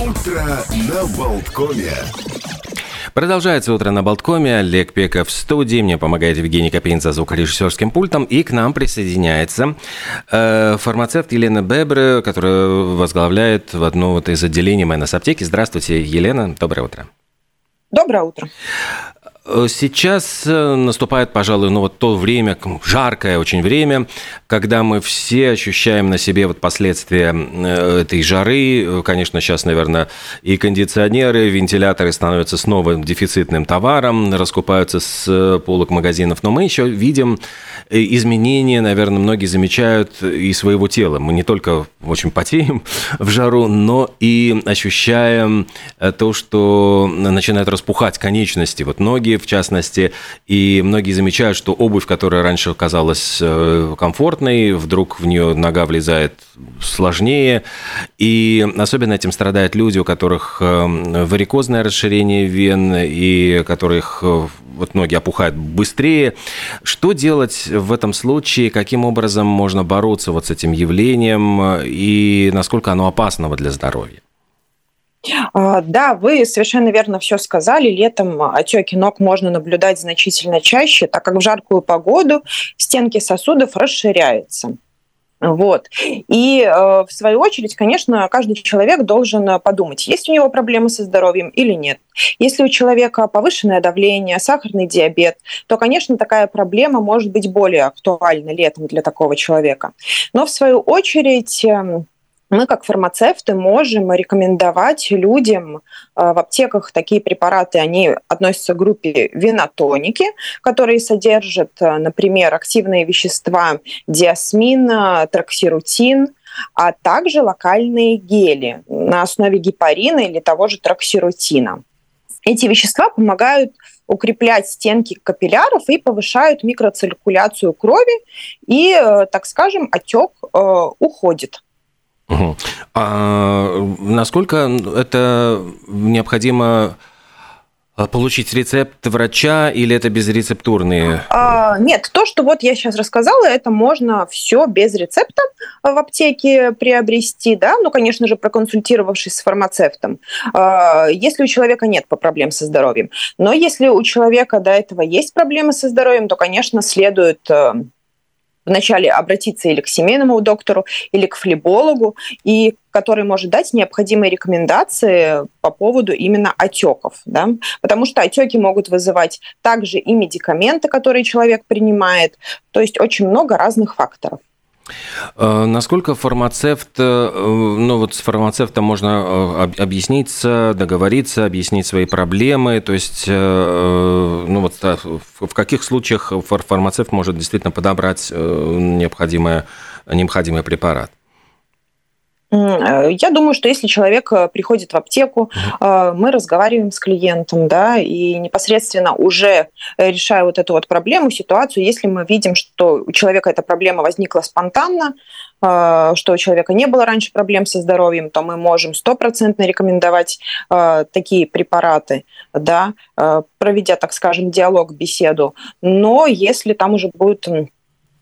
Утро на Болткоме. Продолжается утро на Болткоме. Олег Пеков в студии. Мне помогает Евгений Копейн за звукорежиссерским пультом. И к нам присоединяется э, фармацевт Елена Бебре, которая возглавляет в одно вот из отделений МНС аптеки. Здравствуйте, Елена. Доброе утро. Доброе утро. Э, сейчас э, наступает, пожалуй, ну вот то время, жаркое очень время, когда мы все ощущаем на себе вот последствия э, этой жары. Конечно, сейчас, наверное, и кондиционеры, и вентиляторы становятся снова дефицитным товаром, раскупаются с полок магазинов. Но мы еще видим изменения, наверное, многие замечают и своего тела. Мы не только очень потеем в жару, но и ощущаем то, что начинают распухать конечности. Вот ноги в частности, и многие замечают, что обувь, которая раньше казалась э, комфортной, вдруг в нее нога влезает сложнее, и особенно этим страдают люди, у которых э, варикозное расширение вен, и которых э, вот ноги опухают быстрее. Что делать в этом случае? Каким образом можно бороться вот с этим явлением? И насколько оно опасно для здоровья? А, да, вы совершенно верно все сказали. Летом отеки ног можно наблюдать значительно чаще, так как в жаркую погоду стенки сосудов расширяются. Вот. И э, в свою очередь, конечно, каждый человек должен подумать, есть у него проблемы со здоровьем или нет. Если у человека повышенное давление, сахарный диабет, то, конечно, такая проблема может быть более актуальна летом для такого человека. Но в свою очередь эм, мы, как фармацевты, можем рекомендовать людям э, в аптеках такие препараты, они относятся к группе винотоники, которые содержат, э, например, активные вещества диасмин, троксирутин, а также локальные гели на основе гепарина или того же троксирутина. Эти вещества помогают укреплять стенки капилляров и повышают микроциркуляцию крови, и, э, так скажем, отек уходит. Угу. А насколько это необходимо а, получить рецепт врача или это безрецептурные? А, нет, то, что вот я сейчас рассказала, это можно все без рецепта в аптеке приобрести, да, ну, конечно же, проконсультировавшись с фармацевтом, а, если у человека нет проблем со здоровьем. Но если у человека до этого есть проблемы со здоровьем, то, конечно, следует э, вначале обратиться или к семейному доктору, или к флебологу, и который может дать необходимые рекомендации по поводу именно отеков. Да? Потому что отеки могут вызывать также и медикаменты, которые человек принимает. То есть очень много разных факторов. Э, насколько фармацевт, э, ну вот с фармацевтом можно э, объясниться, договориться, объяснить свои проблемы, то есть, ну вот в каких случаях фармацевт может действительно подобрать необходимый, необходимый препарат? Э, я думаю, что если человек э, приходит в аптеку, э, мы разговариваем с клиентом, да, и непосредственно уже решая вот эту вот проблему, ситуацию, если мы видим, что у человека эта проблема возникла спонтанно, что у человека не было раньше проблем со здоровьем, то мы можем стопроцентно рекомендовать такие препараты, да, проведя, так скажем, диалог, беседу. Но если там уже будет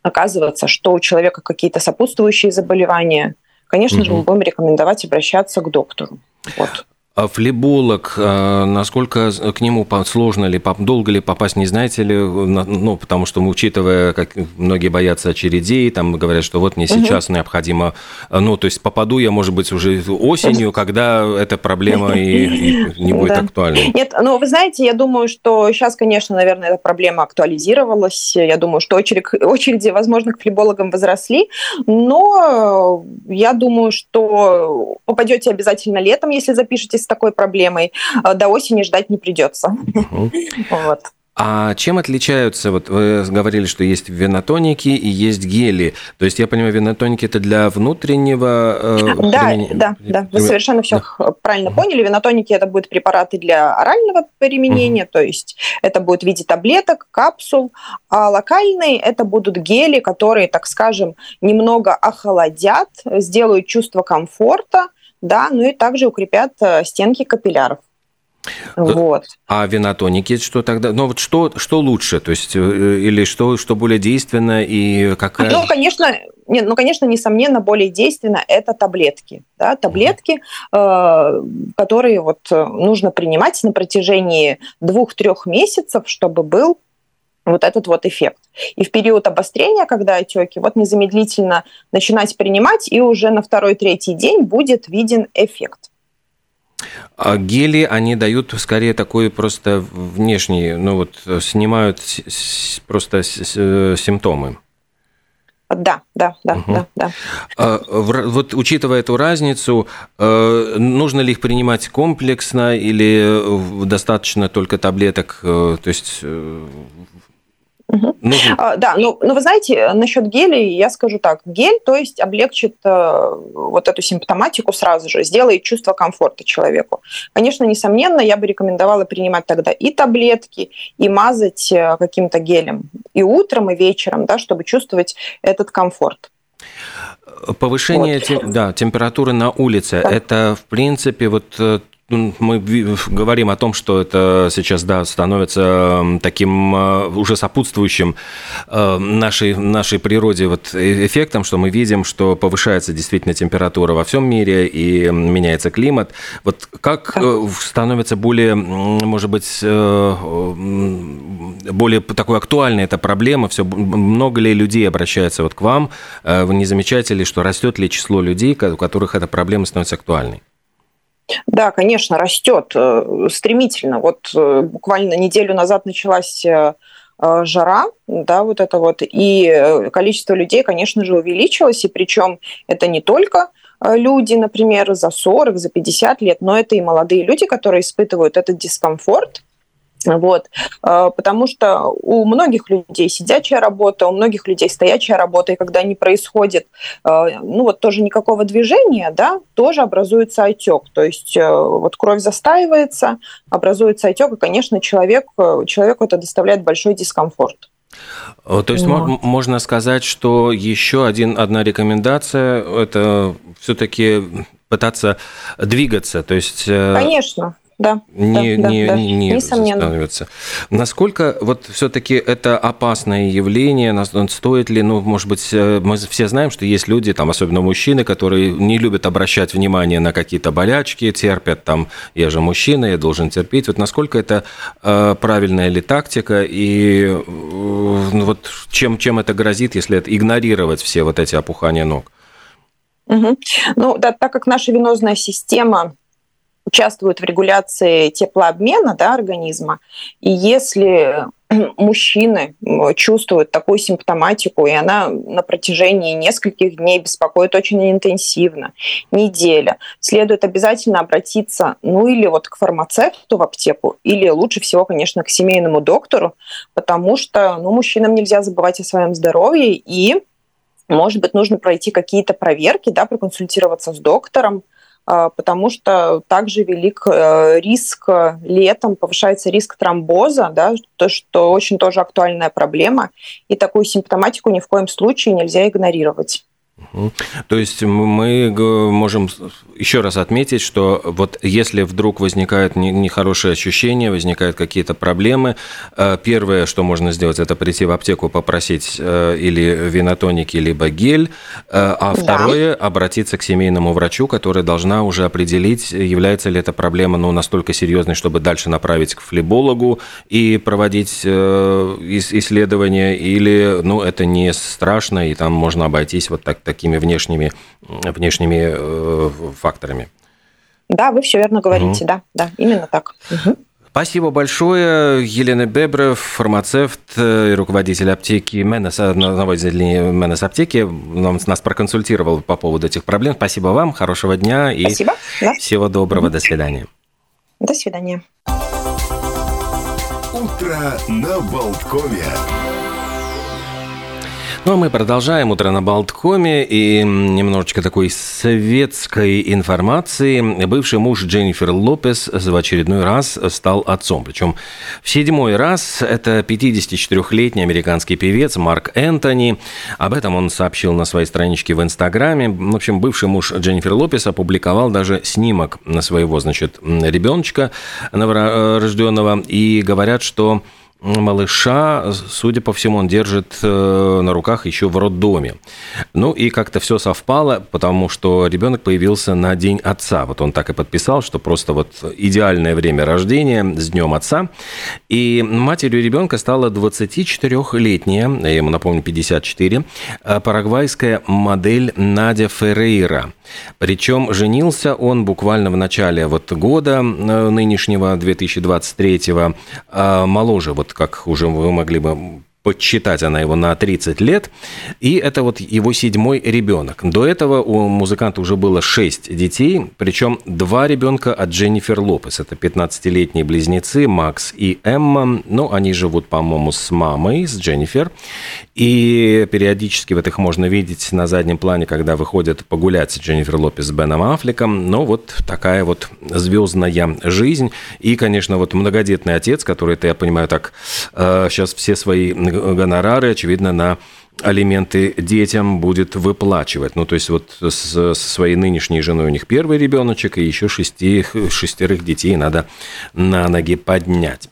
оказываться, что у человека какие-то сопутствующие заболевания, конечно угу. же, мы будем рекомендовать обращаться к доктору. Вот. А флеболог, а, насколько к нему сложно ли, долго ли попасть, не знаете ли? Ну, потому что, учитывая, как многие боятся очередей, там говорят, что вот мне сейчас угу. необходимо, ну, то есть попаду я, может быть, уже осенью, когда эта проблема и, и не будет да. актуальной. Нет, ну, вы знаете, я думаю, что сейчас, конечно, наверное, эта проблема актуализировалась. Я думаю, что очередь, очереди, возможно, к флебологам возросли, но я думаю, что попадете обязательно летом, если запишетесь с такой проблемой, э, до осени ждать не придется. Угу. Вот. А чем отличаются, вот вы говорили, что есть венотоники и есть гели, то есть я понимаю, венотоники это для внутреннего... Э, да, применения... да, да, вы совершенно все да. правильно угу. поняли. Венотоники это будут препараты для орального применения, угу. то есть это будет в виде таблеток, капсул, а локальные это будут гели, которые, так скажем, немного охладят, сделают чувство комфорта, да, ну и также укрепят э, стенки капилляров. Вот. А винотоники что тогда? Ну вот что, что лучше? То есть, или что, что более действенно и какая... Ну, конечно, нет, ну, конечно, несомненно, более действенно это таблетки. Да, таблетки, э, которые вот нужно принимать на протяжении двух-трех месяцев, чтобы был вот этот вот эффект. И в период обострения, когда отеки, вот незамедлительно начинать принимать, и уже на второй-третий день будет виден эффект. А гели, они дают скорее такой просто внешний, ну вот снимают просто симптомы. Да, да, да, угу. да, да. А, вот учитывая эту разницу, э, нужно ли их принимать комплексно или достаточно только таблеток? Э, то есть Угу. А, да, ну, ну вы знаете, насчет гелей я скажу так. Гель, то есть облегчит э, вот эту симптоматику сразу же, сделает чувство комфорта человеку. Конечно, несомненно, я бы рекомендовала принимать тогда и таблетки, и мазать э, каким-то гелем и утром, и вечером, да, чтобы чувствовать этот комфорт. Повышение вот. Те, да, температуры на улице, да. это в принципе вот э, мы говорим о том, что это сейчас, да, становится таким э, уже сопутствующим э, нашей, нашей природе вот э, эффектом, что мы видим, что повышается действительно температура во всем мире и меняется климат. Вот как становится более, может быть, более такой актуальной эта проблема? Все много ли людей обращается вот к вам? Вы не замечаете ли, что растет ли число людей, у которых эта проблема становится актуальной? Да, конечно, растет э, стремительно. Вот э, буквально неделю назад началась э, жара, да, вот это вот, и количество людей, конечно же, увеличилось, и причем это не только люди, например, за 40, за 50 лет, но это и молодые люди, которые испытывают этот дискомфорт, вот. А, потому что у многих людей сидячая работа, у многих людей стоячая работа, и когда не происходит, а, ну вот тоже никакого движения, да, тоже образуется отек. То есть э, вот кровь застаивается, образуется отек, и, конечно, человек, человеку это доставляет большой дискомфорт. То есть Но. можно сказать, что еще один, одна рекомендация – это все-таки пытаться двигаться. То есть, э, Конечно да, не, да, не, да, не, не становится. Насколько вот все-таки это опасное явление, стоит ли, ну, может быть, э, мы все знаем, что есть люди, там, особенно мужчины, которые не любят обращать внимание на какие-то болячки, терпят там, я же мужчина, я должен терпеть. Вот насколько это э, правильная ли тактика и э, ну, вот чем, чем это грозит, если это игнорировать все вот эти опухания ног? Угу. Ну, да, так как наша венозная система участвуют в регуляции теплообмена да, организма. И если мужчины чувствуют такую симптоматику, и она на протяжении нескольких дней беспокоит очень интенсивно, неделя, следует обязательно обратиться, ну или вот к фармацевту в аптеку, или лучше всего, конечно, к семейному доктору, потому что ну, мужчинам нельзя забывать о своем здоровье, и, может быть, нужно пройти какие-то проверки, да, проконсультироваться с доктором, потому что также велик э, риск летом, повышается риск тромбоза, да, то, что очень тоже актуальная проблема, и такую симптоматику ни в коем случае нельзя игнорировать. То есть мы можем еще раз отметить, что вот если вдруг возникают нехорошие ощущения, возникают какие-то проблемы, э, первое, что можно сделать, это прийти в аптеку, попросить э, или винотоники, либо гель, э, а второе, обратиться к семейному врачу, который должна уже определить, является ли эта проблема ну, настолько серьезной, чтобы дальше направить к флебологу и проводить исследования, или ну, это не страшно, и там можно обойтись вот так такими внешними, внешними э, факторами. Да, вы все верно говорите, угу. да, да, именно так. Угу. Спасибо большое. Елена Бебрев, фармацевт и руководитель аптеки Менес, одного из Менес аптеки, нам, нас проконсультировал по поводу этих проблем. Спасибо вам, хорошего дня и Спасибо. Да. всего доброго. До свидания. До свидания. Утро на Болткове. Ну, а мы продолжаем «Утро на Болткоме» и немножечко такой советской информации. Бывший муж Дженнифер Лопес в очередной раз стал отцом. Причем в седьмой раз это 54-летний американский певец Марк Энтони. Об этом он сообщил на своей страничке в Инстаграме. В общем, бывший муж Дженнифер Лопес опубликовал даже снимок на своего, значит, ребеночка новорожденного. И говорят, что малыша, судя по всему, он держит э, на руках еще в роддоме. Ну и как-то все совпало, потому что ребенок появился на день отца. Вот он так и подписал, что просто вот идеальное время рождения с днем отца. И матерью ребенка стала 24-летняя, я ему напомню, 54, э, парагвайская модель Надя Феррейра. Причем женился он буквально в начале вот года э, нынешнего, 2023 моложе вот как уже вы могли бы подсчитать она его на 30 лет, и это вот его седьмой ребенок. До этого у музыканта уже было 6 детей, причем два ребенка от Дженнифер Лопес. Это 15-летние близнецы Макс и Эмма. Ну, они живут, по-моему, с мамой, с Дженнифер. И периодически вот их можно видеть на заднем плане, когда выходят погулять Дженнифер Лопес с Беном Аффлеком. Ну, вот такая вот звездная жизнь. И, конечно, вот многодетный отец, который, это, я понимаю, так сейчас э, все свои гонорары, очевидно, на алименты детям будет выплачивать. Ну, то есть вот со своей нынешней женой у них первый ребеночек, и еще шести, шестерых детей надо на ноги поднять.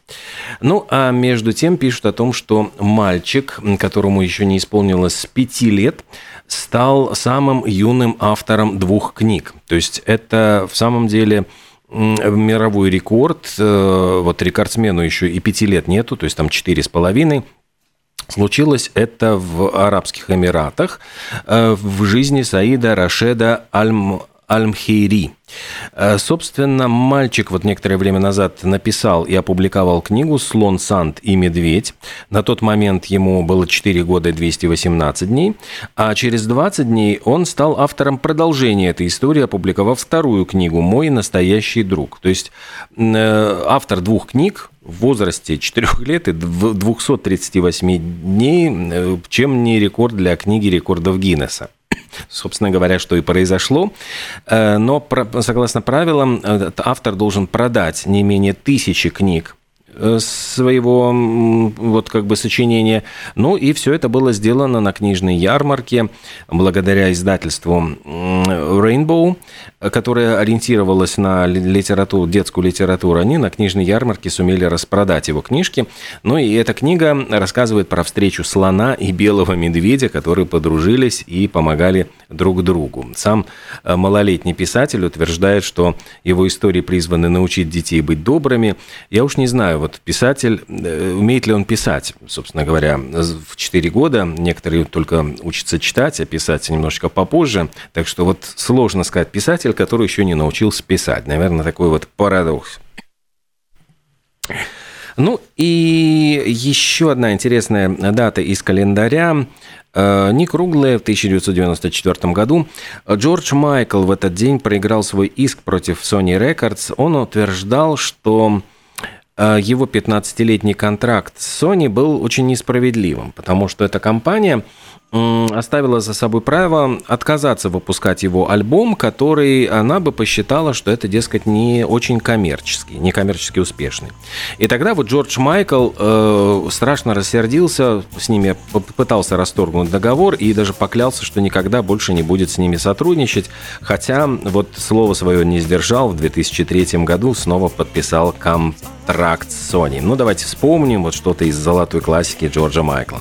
Ну, а между тем пишут о том, что мальчик, которому еще не исполнилось пяти лет, стал самым юным автором двух книг. То есть это в самом деле мировой рекорд. Э, вот рекордсмену еще и пяти лет нету, то есть там четыре с половиной. Случилось это в Арабских Эмиратах э, в жизни Саида Рашеда Альм, Альмхейри. Э, собственно, мальчик вот некоторое время назад написал и опубликовал книгу «Слон, Сант и Медведь». На тот момент ему было 4 года и 218 дней, а через 20 дней он стал автором продолжения этой истории, опубликовав вторую книгу «Мой настоящий друг». То есть э, автор двух книг, в возрасте 4 лет и 238 дней, э, чем не рекорд для книги рекордов Гиннесса собственно говоря, что и произошло. Э, но согласно правилам, автор должен продать не менее тысячи книг Э, своего вот как бы сочинения. Ну и все это было сделано на книжной ярмарке благодаря издательству Rainbow, которое ориентировалось на литературу, детскую литературу. Они на книжной ярмарке сумели распродать его книжки. Ну и эта книга рассказывает про встречу слона и белого медведя, которые подружились и помогали друг другу. Сам э, малолетний писатель утверждает, что его истории призваны научить детей быть добрыми. Я уж не знаю, вот писатель, э, умеет ли он писать, собственно говоря, в 4 года. Некоторые только учатся читать, а писать немножечко попозже. Так что вот сложно сказать писатель, который еще не научился писать. Наверное, такой вот парадокс. Ну и еще одна интересная дата из календаря. Э, не круглая, в 1994 году Джордж Майкл в этот день проиграл свой иск против Sony Records. Он утверждал, что его 15-летний контракт с Sony был очень несправедливым, потому что эта компания оставила за собой право отказаться выпускать его альбом, который она бы посчитала, что это, дескать, не очень коммерческий, не коммерчески успешный. И тогда вот Джордж Майкл э, страшно рассердился, с ними попытался расторгнуть договор и даже поклялся, что никогда больше не будет с ними сотрудничать, хотя вот слово свое не сдержал, в 2003 году снова подписал контракт с Sony. Ну, давайте вспомним вот что-то из золотой классики Джорджа Майкла.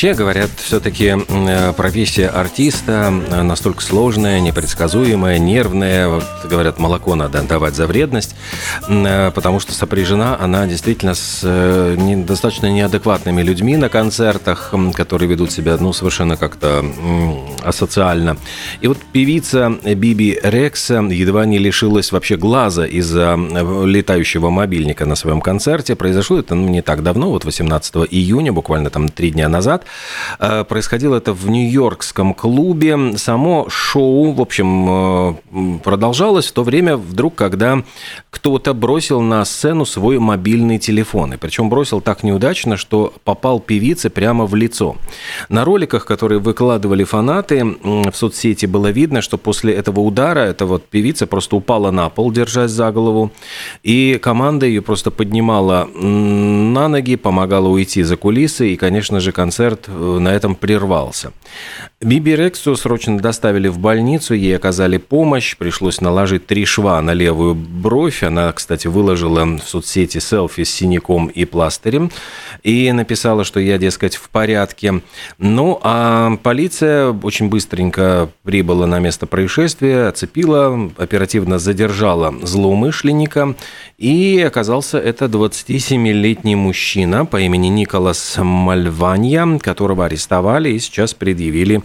Вообще, говорят, все-таки э, профессия артиста э, настолько сложная, непредсказуемая, нервная. Вот, говорят, молоко надо отдавать за вредность, э, потому что сопряжена она действительно с достаточно неадекватными людьми на концертах, которые ведут себя, ну, совершенно как-то асоциально. И вот певица Биби Рекса едва не лишилась вообще глаза из-за летающего мобильника на своем концерте. Произошло это ну, не так давно, вот 18 июня, буквально там три дня назад. Э, происходило это в Нью-Йоркском клубе. Само шоу, в общем, э, продолжалось в то время вдруг, когда кто-то бросил на сцену свой мобильный телефон. И причем бросил так неудачно, что попал певице прямо в лицо. На роликах, которые выкладывали фанаты в соцсети, было видно, что после этого удара эта вот певица просто упала на пол, держась за голову. И команда ее просто поднимала на ноги, помогала уйти за кулисы. И, конечно же, концерт э, на этом прервался. Биби Рексу срочно доставили в больницу, ей оказали помощь, пришлось наложить три шва на левую бровь. Она, кстати, выложила в соцсети селфи с синяком и пластырем и написала, что я, дескать, в порядке. Ну, а полиция очень быстренько прибыла на место происшествия, оцепила, оперативно задержала злоумышленника, и оказался это 27-летний мужчина по имени Николас Мальванья, которого арестовали и сейчас предъявили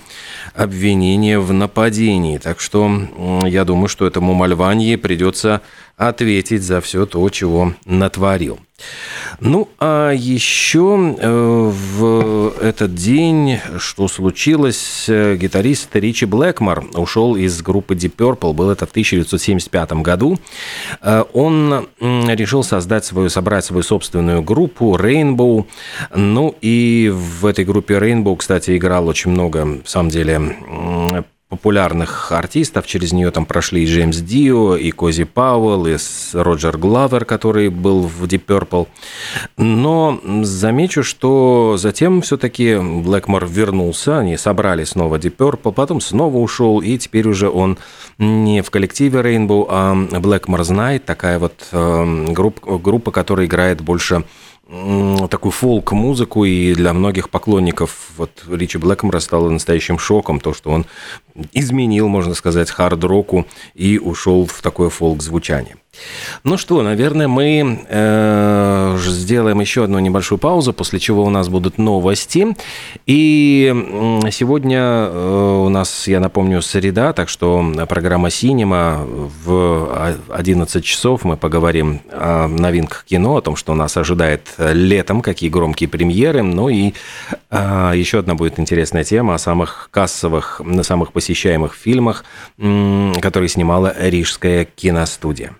обвинение в нападении. Так что я думаю, что этому Мальванье придется ответить за все то, чего натворил. Ну, а еще э, в этот день, что случилось, гитарист Ричи Блэкмор ушел из группы Deep Purple, был это в 1975 году. Э, он решил создать свою, собрать свою собственную группу Rainbow. Ну, и в этой группе Rainbow, кстати, играл очень много, в самом деле, популярных артистов. Через нее там прошли и Джеймс Дио, и Кози Пауэлл, и Роджер Главер, который был в Deep Purple. Но замечу, что затем все-таки Блэкмор вернулся, они собрали снова Deep Purple, потом снова ушел, и теперь уже он не в коллективе Rainbow, а Blackmore знает, такая вот э, группа, группа, которая играет больше такую фолк-музыку, и для многих поклонников вот Ричи Блэкмора стало настоящим шоком то, что он изменил, можно сказать, хард-року и ушел в такое фолк-звучание. Ну что, наверное, мы э, сделаем еще одну небольшую паузу, после чего у нас будут новости. И сегодня э, у нас, я напомню, среда, так что программа «Синема» в 11 часов мы поговорим о новинках кино, о том, что нас ожидает летом, какие громкие премьеры. Ну и э, еще одна будет интересная тема о самых кассовых, на самых посещаемых фильмах, которые снимала Рижская киностудия.